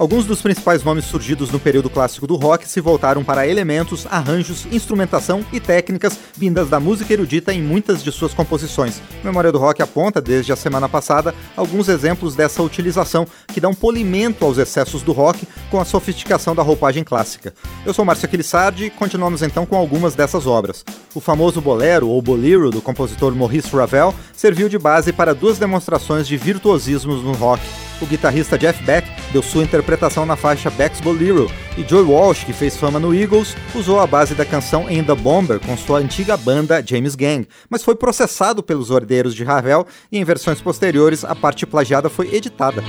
Alguns dos principais nomes surgidos no período clássico do rock se voltaram para elementos, arranjos, instrumentação e técnicas vindas da música erudita em muitas de suas composições. Memória do Rock aponta, desde a semana passada, alguns exemplos dessa utilização que dão polimento aos excessos do rock com a sofisticação da roupagem clássica. Eu sou Márcio Aquilissardi e continuamos então com algumas dessas obras. O famoso bolero ou bolero do compositor Maurice Ravel serviu de base para duas demonstrações de virtuosismos no rock o guitarrista Jeff Beck deu sua interpretação na faixa Beck's Bolero, e Joe Walsh, que fez fama no Eagles, usou a base da canção In the Bomber com sua antiga banda James Gang, mas foi processado pelos herdeiros de Ravel e em versões posteriores a parte plagiada foi editada.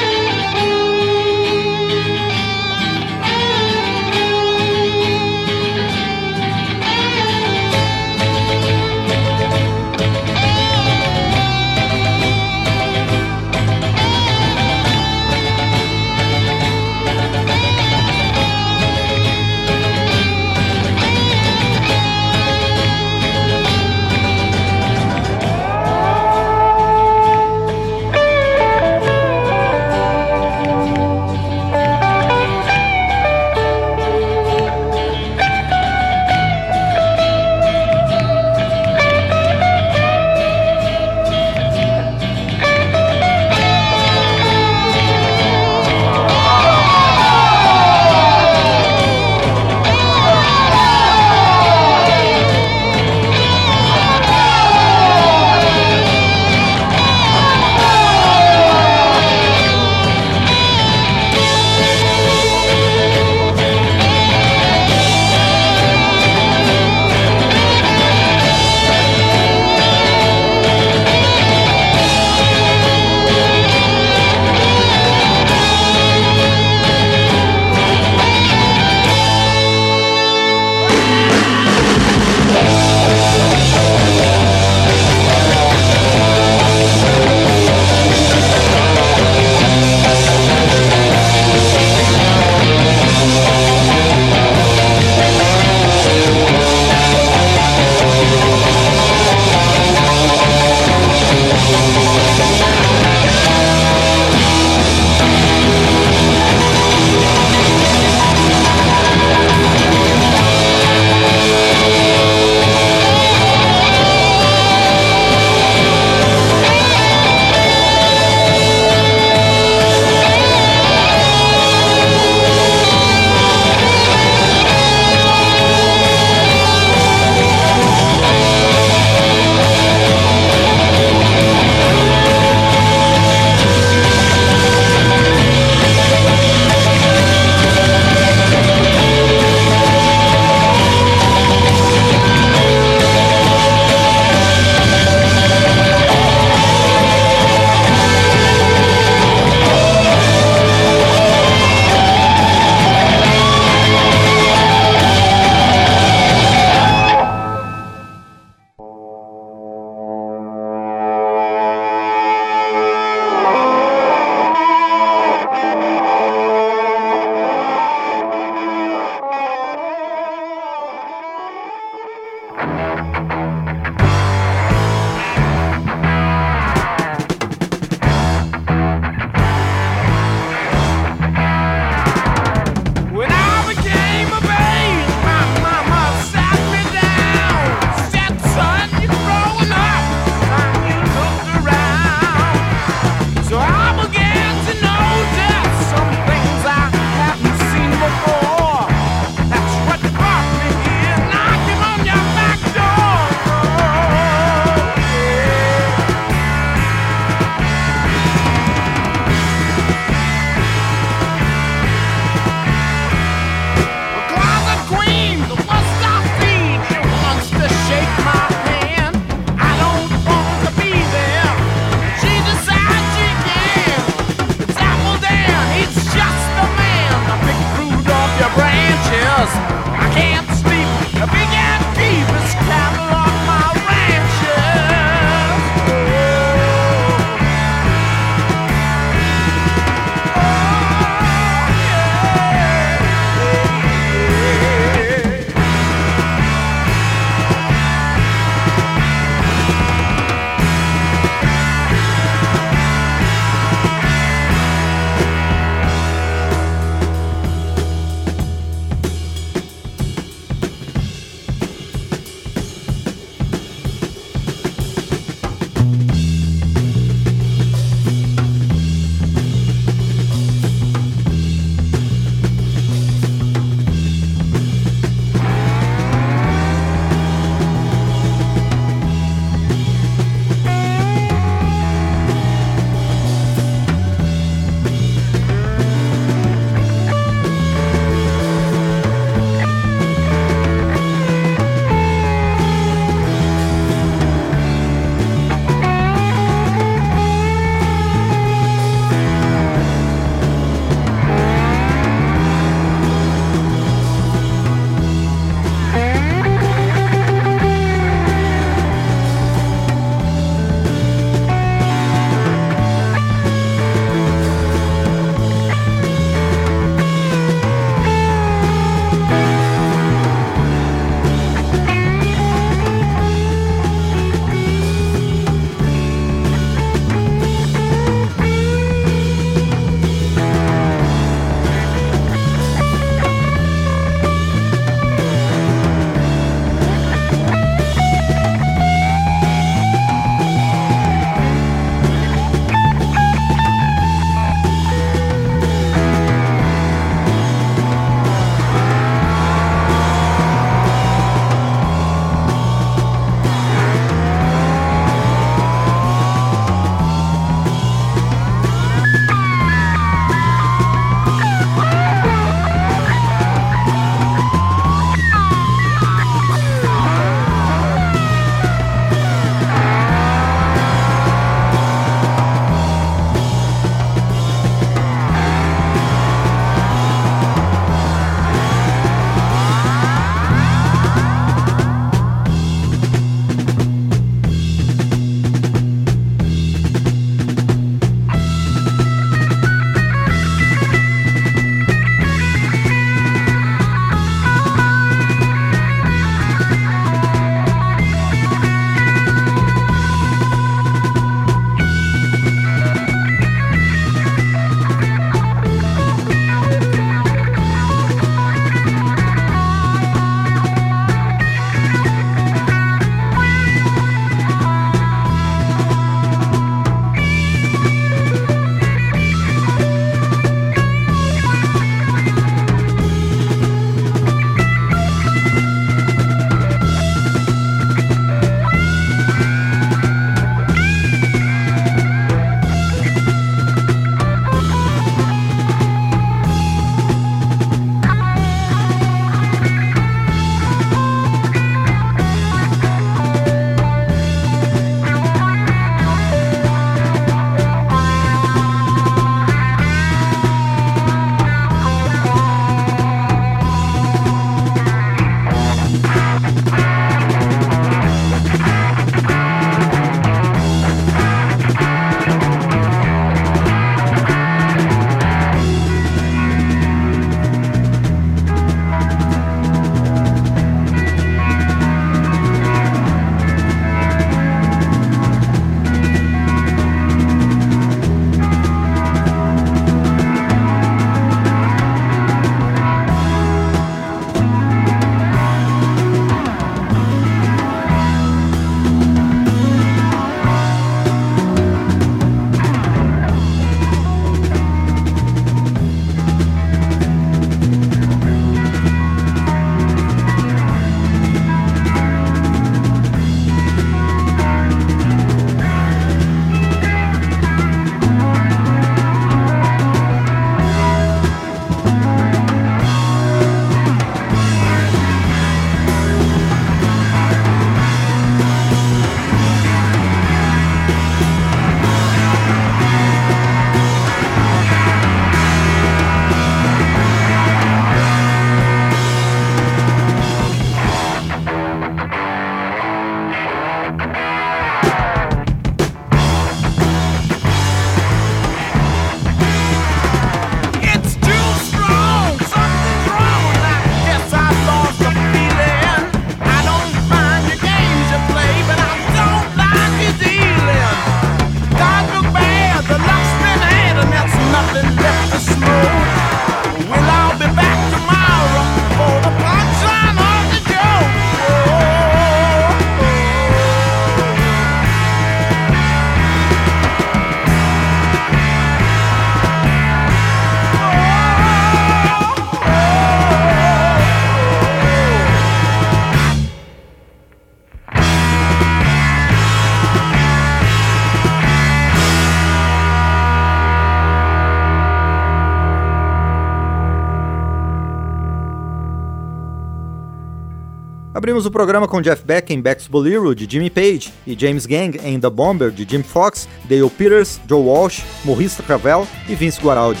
Abrimos o programa com Jeff Beck em Beck's Bolero, de Jimmy Page, e James Gang em The Bomber, de Jim Fox, Dale Peters, Joe Walsh, Maurice Ravel e Vince Guaraldi.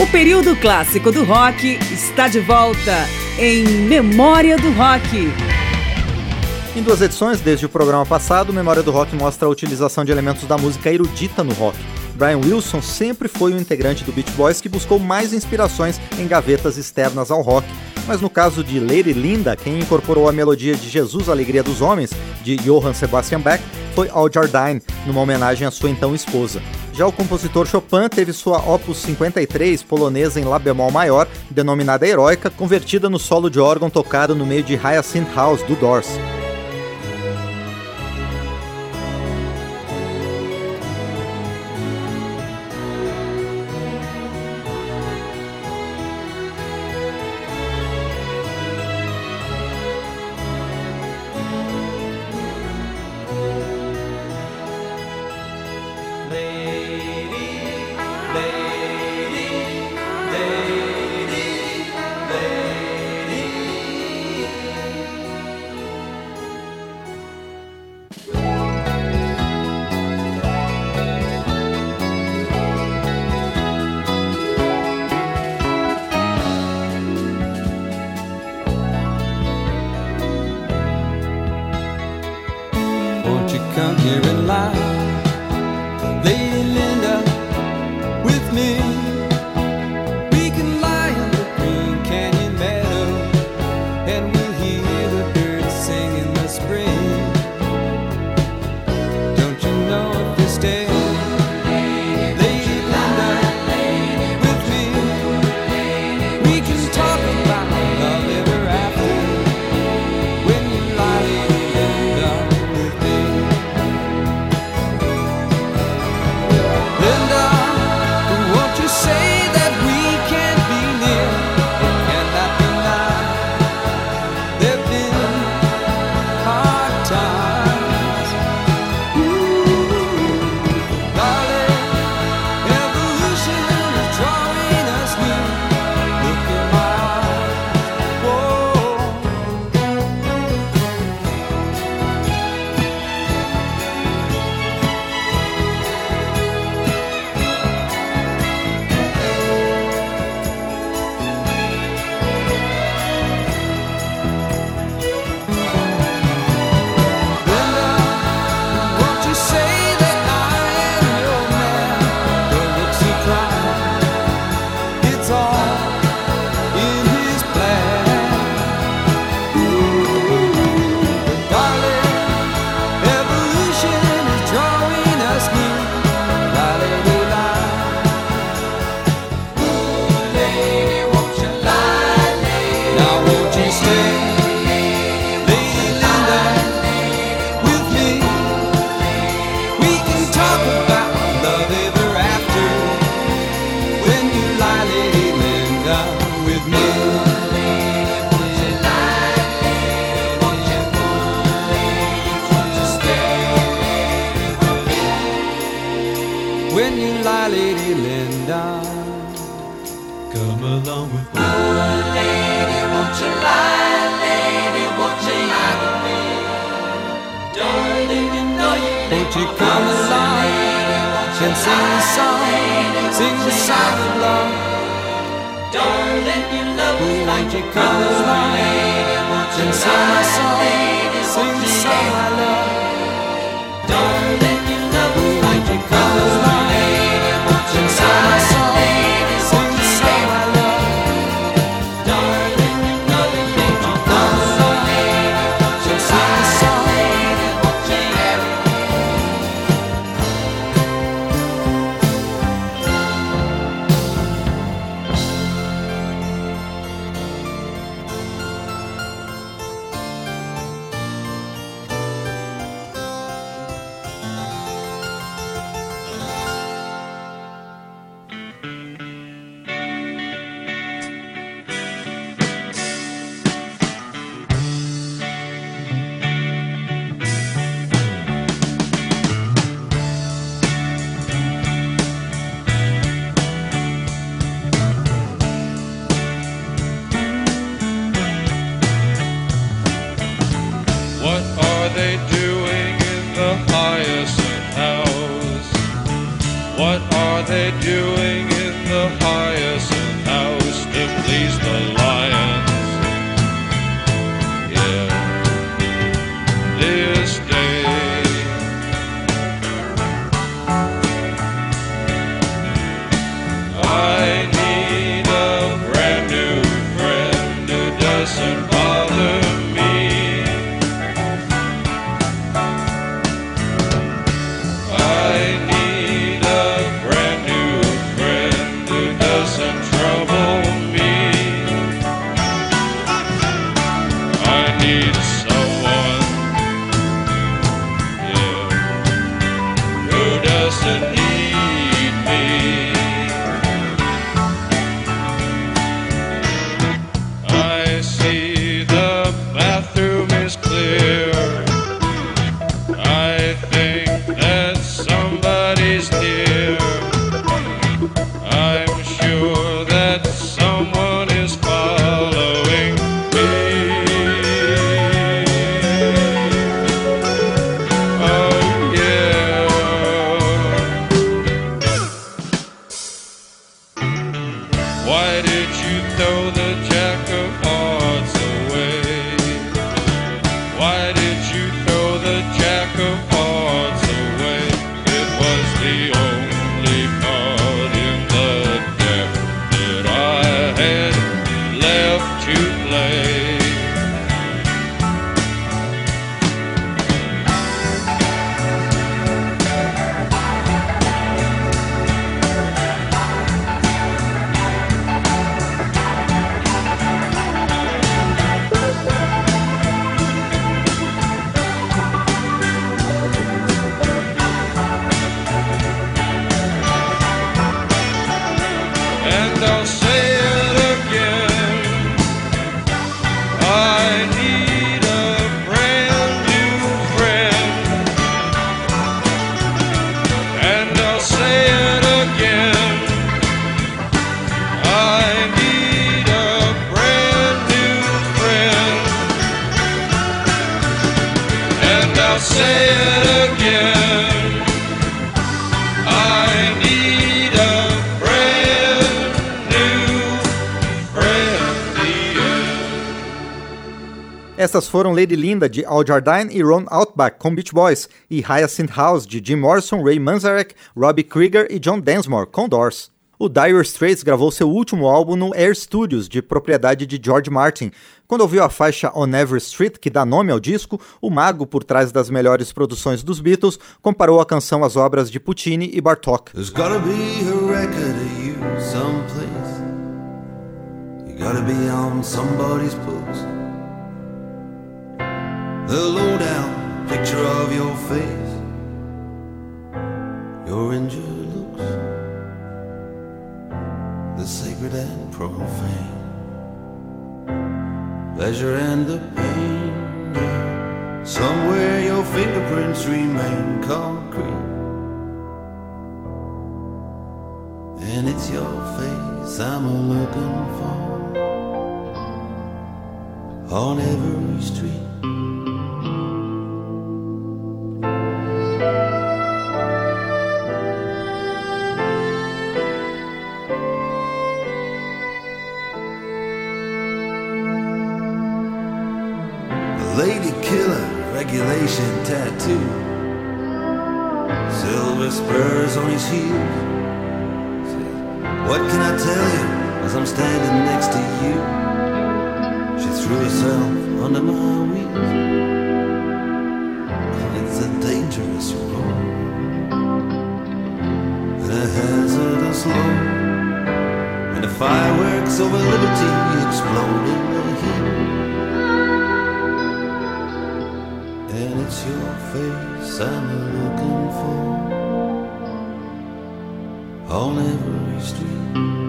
O período clássico do rock está de volta em Memória do Rock. Em duas edições, desde o programa passado, Memória do Rock mostra a utilização de elementos da música erudita no rock. Brian Wilson sempre foi um integrante do Beach Boys que buscou mais inspirações em gavetas externas ao rock, mas no caso de Lady Linda, quem incorporou a melodia de Jesus Alegria dos Homens, de Johann Sebastian Bach, foi Al Jardine, numa homenagem à sua então esposa. Já o compositor Chopin teve sua Opus 53 polonesa em Lá bemol maior, denominada Heroica, convertida no solo de órgão tocado no meio de Hyacinth House, do Doors. Essas foram Lady Linda de Al Jardine e Ron Outback com Beach Boys e Hyacinth House de Jim Morrison, Ray Manzarek, Robbie Krieger e John Densmore com Doors. O Dire Straits gravou seu último álbum no Air Studios, de propriedade de George Martin. Quando ouviu a faixa On Every Street, que dá nome ao disco, o mago por trás das melhores produções dos Beatles comparou a canção às obras de Puccini e. There's gotta be on somebody's. The lowdown picture of your face, your injured looks, the sacred and profane, pleasure and the pain. Somewhere your fingerprints remain concrete, and it's your face I'm looking for. On every street. Regulation tattoo. Silver spurs on his heels. What can I tell you as I'm standing next to you? She threw herself under my wheels. It's a dangerous road and a hazardous load. And the fireworks over liberty explode in the heat. It's your face I'm looking for on every street.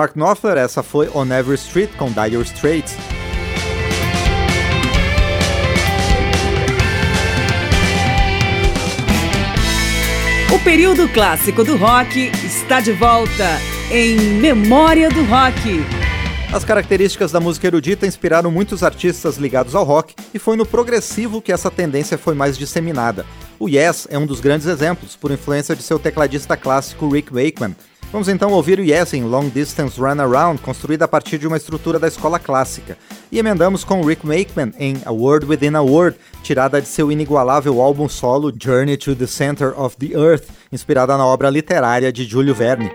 Mark Knopfler, essa foi On Every Street com Dire Straits. O período clássico do rock está de volta em Memória do Rock. As características da música erudita inspiraram muitos artistas ligados ao rock e foi no progressivo que essa tendência foi mais disseminada. O Yes é um dos grandes exemplos, por influência de seu tecladista clássico Rick Wakeman, Vamos então ouvir o Yes em Long Distance Run Around, construída a partir de uma estrutura da escola clássica. E emendamos com Rick Wakeman em A Word Within a Word, tirada de seu inigualável álbum solo Journey to the Center of the Earth, inspirada na obra literária de Júlio Verne.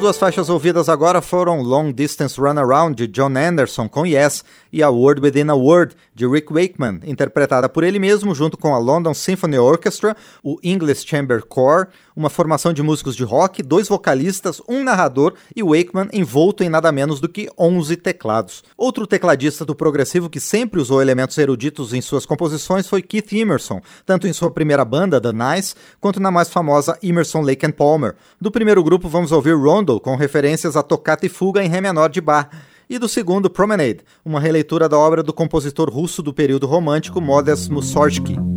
Duas faixas ouvidas agora foram Long Distance Runaround de John Anderson com Yes e A Word Within a Word de Rick Wakeman, interpretada por ele mesmo junto com a London Symphony Orchestra, o English Chamber Corps, uma formação de músicos de rock, dois vocalistas, um narrador e Wakeman envolto em nada menos do que 11 teclados. Outro tecladista do progressivo que sempre usou elementos eruditos em suas composições foi Keith Emerson, tanto em sua primeira banda, The Nice, quanto na mais famosa Emerson Lake and Palmer. Do primeiro grupo vamos ouvir Rondo, com referências a tocata e fuga em Ré menor de Bach, e do segundo Promenade, uma releitura da obra do compositor russo do período romântico Modest Mussorgsky.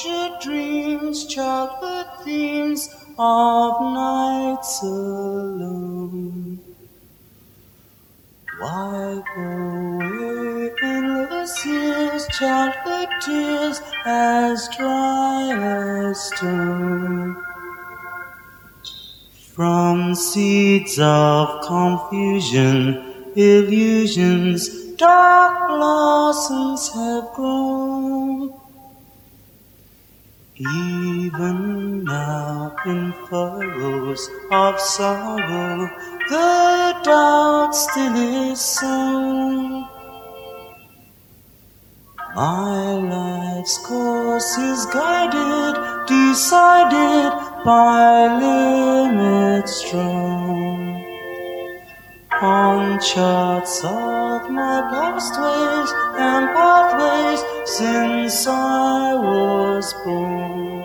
Tortured dreams, childhood themes of nights alone. Wipe away endless years, childhood tears as dry as stone. From seeds of confusion, illusions, dark blossoms have grown. Even now, in furrows of sorrow, the doubt still is sown. My life's course is guided, decided by limits strong. On charts of my past ways and pathways since I was born.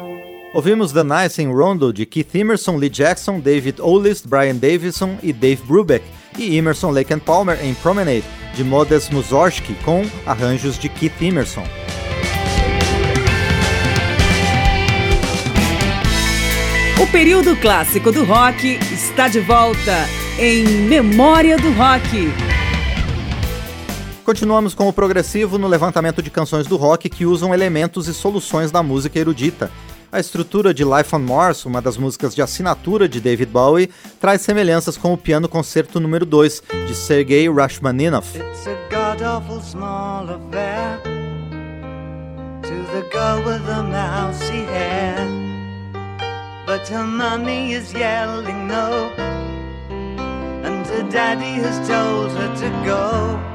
Ouvimos The Nice em Rondo de Keith Emerson, Lee Jackson, David Oldest, Brian Davison e Dave Brubeck, e Emerson, Lake and Palmer em Promenade de Modest Mussorgsky com arranjos de Keith Emerson. O período clássico do rock está de volta em Memória do Rock. Continuamos com o progressivo no levantamento de canções do rock que usam elementos e soluções da música erudita. A estrutura de Life on Mars, uma das músicas de assinatura de David Bowie, traz semelhanças com o piano concerto número 2 de Sergei Rachmaninoff. But her mommy is yelling no, and her daddy has told her to go.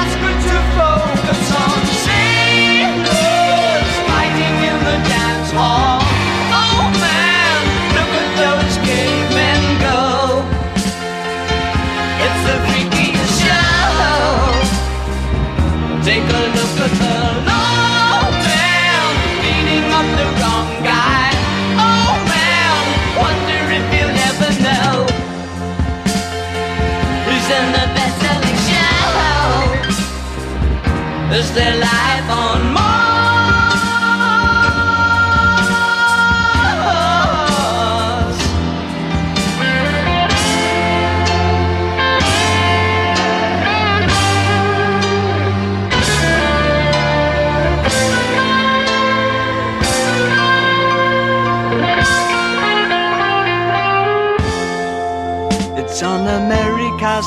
Is there life on Mars?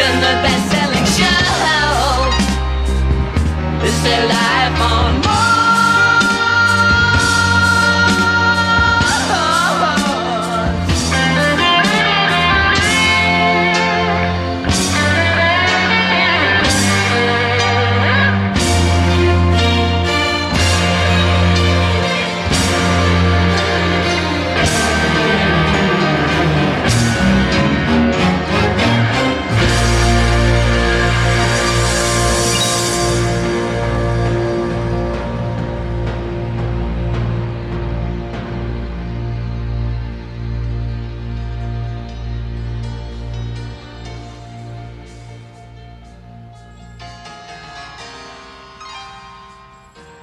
in the best-selling show. It's alive.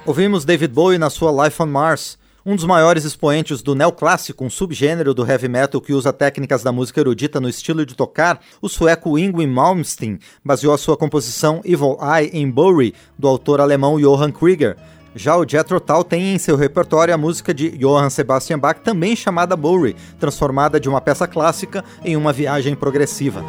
Ouvimos David Bowie na sua Life on Mars, um dos maiores expoentes do neoclássico, um subgênero do heavy metal que usa técnicas da música erudita no estilo de tocar, o sueco Ingrid Malmsteen baseou a sua composição Evil Eye em Bowie, do autor alemão Johann Krieger. Já o Jethro Tull tem em seu repertório a música de Johann Sebastian Bach, também chamada Bowie, transformada de uma peça clássica em uma viagem progressiva.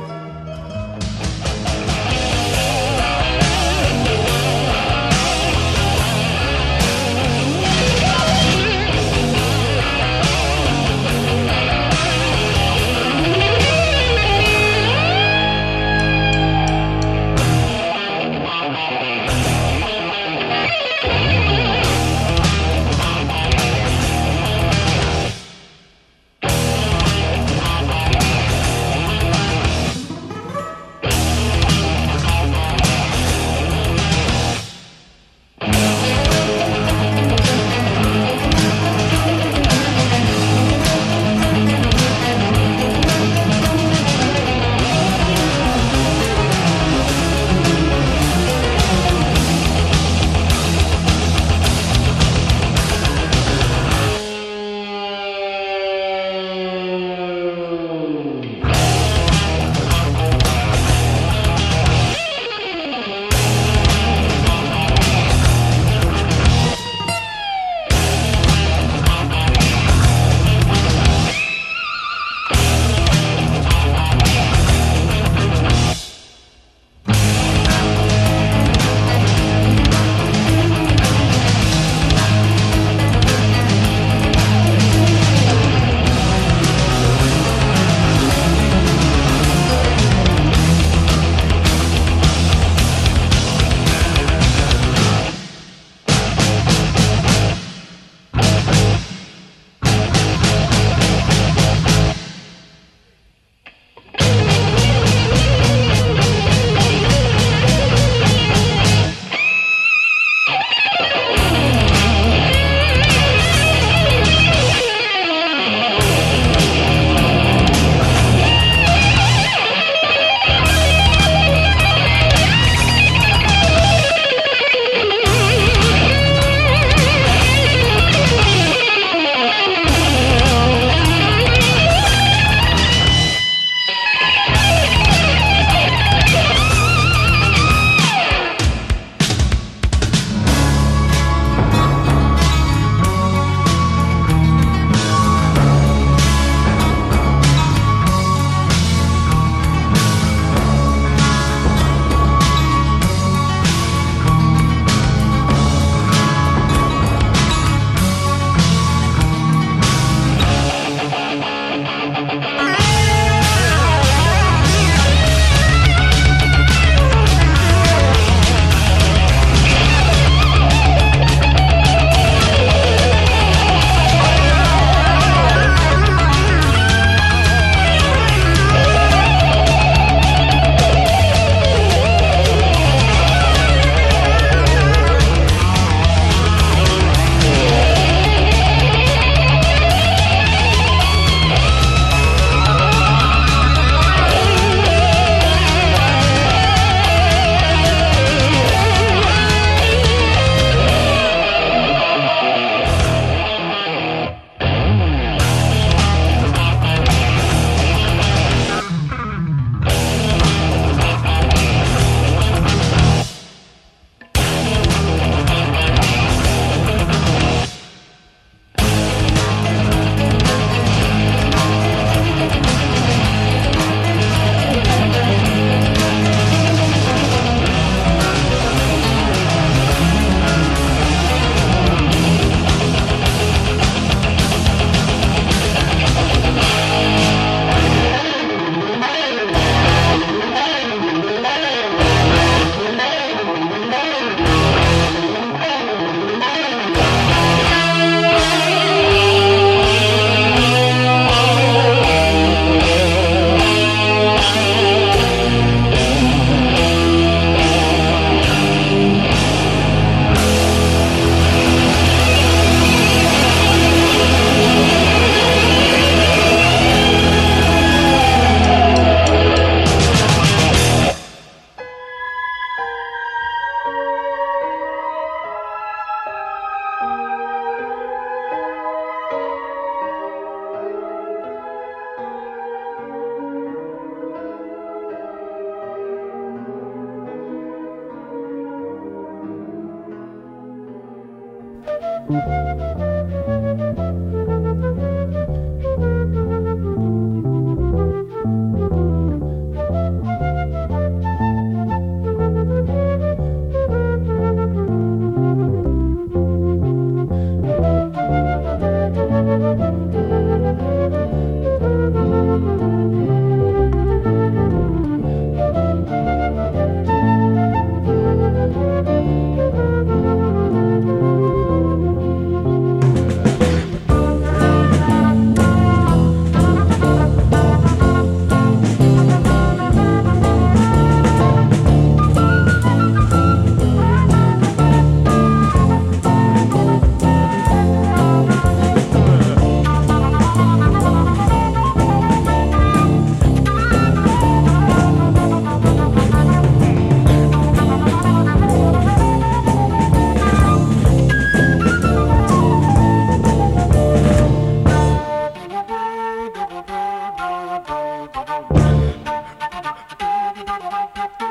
Música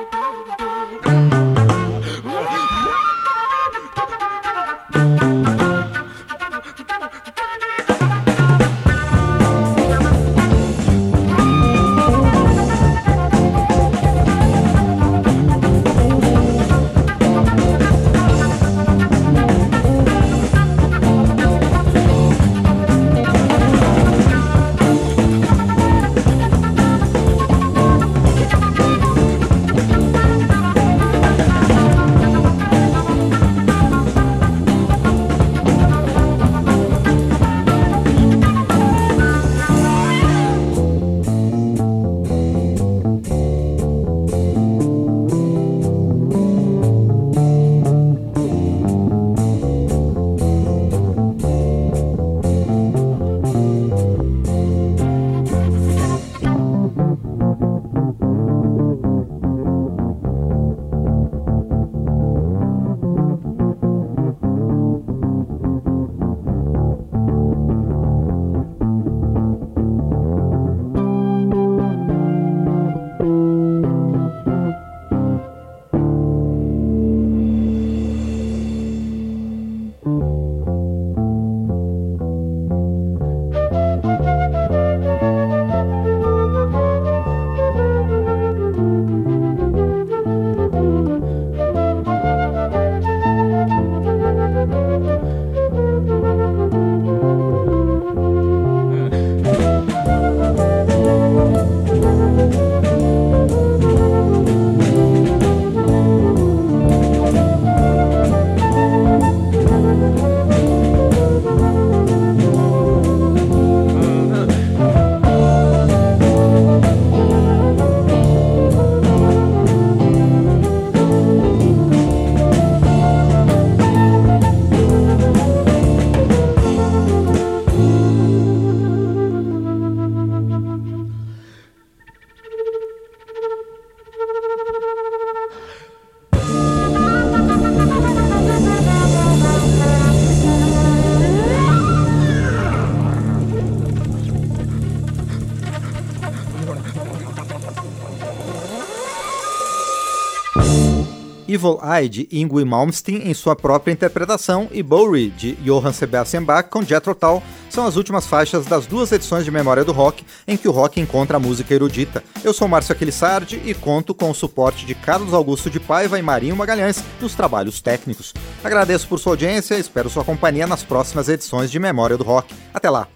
Evil Eye de Ingrid Malmsteen em sua própria interpretação e Bowery de Johann Sebastian Bach com Jethro Tull são as últimas faixas das duas edições de Memória do Rock em que o rock encontra a música erudita. Eu sou Márcio Aquilissardi e conto com o suporte de Carlos Augusto de Paiva e Marinho Magalhães nos trabalhos técnicos. Agradeço por sua audiência e espero sua companhia nas próximas edições de Memória do Rock. Até lá!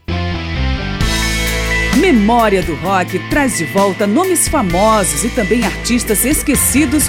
Memória do Rock traz de volta nomes famosos e também artistas esquecidos